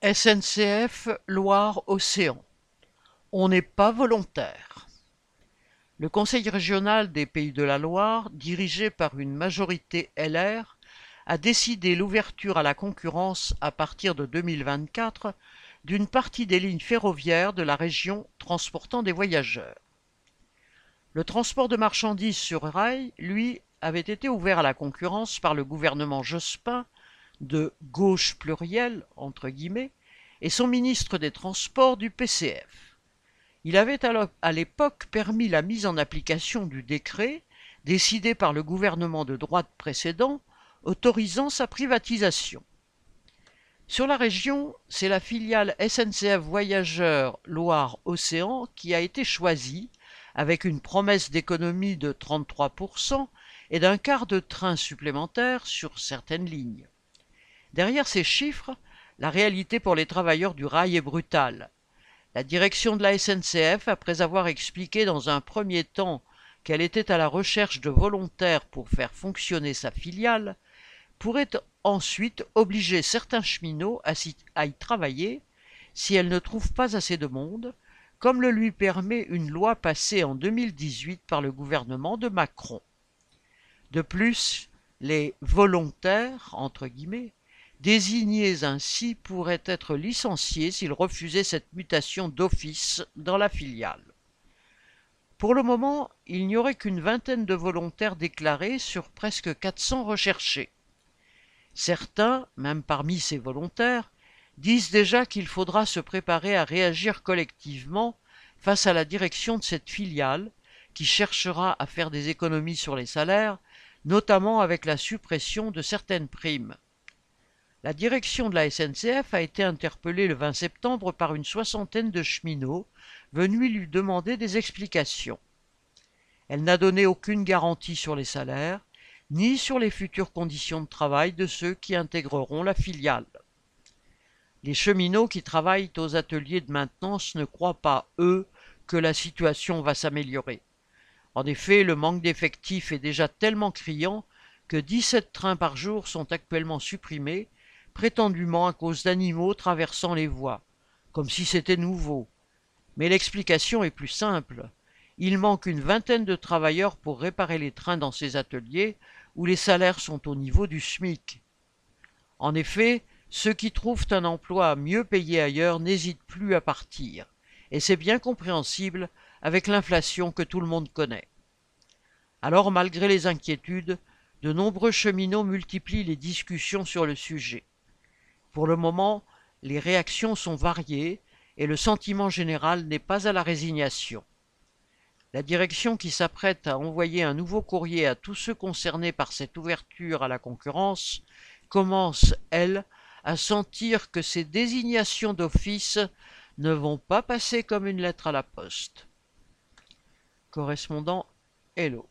SNCF Loire-Océan. On n'est pas volontaire. Le Conseil régional des Pays de la Loire, dirigé par une majorité LR, a décidé l'ouverture à la concurrence à partir de 2024 d'une partie des lignes ferroviaires de la région transportant des voyageurs. Le transport de marchandises sur rail, lui, avait été ouvert à la concurrence par le gouvernement Jospin de gauche plurielle, entre guillemets, et son ministre des Transports du PCF. Il avait à l'époque permis la mise en application du décret décidé par le gouvernement de droite précédent autorisant sa privatisation. Sur la région, c'est la filiale SNCF Voyageurs Loire-Océan qui a été choisie, avec une promesse d'économie de 33% et d'un quart de train supplémentaire sur certaines lignes. Derrière ces chiffres, la réalité pour les travailleurs du rail est brutale. La direction de la SNCF, après avoir expliqué dans un premier temps qu'elle était à la recherche de volontaires pour faire fonctionner sa filiale, pourrait ensuite obliger certains cheminots à, y travailler si elle ne trouve pas assez de monde, comme le lui permet une loi passée en 2018 par le gouvernement de Macron. De plus, les volontaires, entre guillemets, désignés ainsi pourraient être licenciés s'ils refusaient cette mutation d'office dans la filiale. Pour le moment, il n'y aurait qu'une vingtaine de volontaires déclarés sur presque 400 recherchés. Certains, même parmi ces volontaires, disent déjà qu'il faudra se préparer à réagir collectivement face à la direction de cette filiale qui cherchera à faire des économies sur les salaires, notamment avec la suppression de certaines primes. La direction de la SNCF a été interpellée le 20 septembre par une soixantaine de cheminots venus lui demander des explications. Elle n'a donné aucune garantie sur les salaires, ni sur les futures conditions de travail de ceux qui intégreront la filiale. Les cheminots qui travaillent aux ateliers de maintenance ne croient pas, eux, que la situation va s'améliorer. En effet, le manque d'effectifs est déjà tellement criant que 17 trains par jour sont actuellement supprimés prétendument à cause d'animaux traversant les voies, comme si c'était nouveau. Mais l'explication est plus simple. Il manque une vingtaine de travailleurs pour réparer les trains dans ces ateliers où les salaires sont au niveau du SMIC. En effet, ceux qui trouvent un emploi mieux payé ailleurs n'hésitent plus à partir, et c'est bien compréhensible avec l'inflation que tout le monde connaît. Alors, malgré les inquiétudes, de nombreux cheminots multiplient les discussions sur le sujet. Pour le moment, les réactions sont variées et le sentiment général n'est pas à la résignation. La direction qui s'apprête à envoyer un nouveau courrier à tous ceux concernés par cette ouverture à la concurrence commence, elle, à sentir que ces désignations d'office ne vont pas passer comme une lettre à la poste. Correspondant Hello.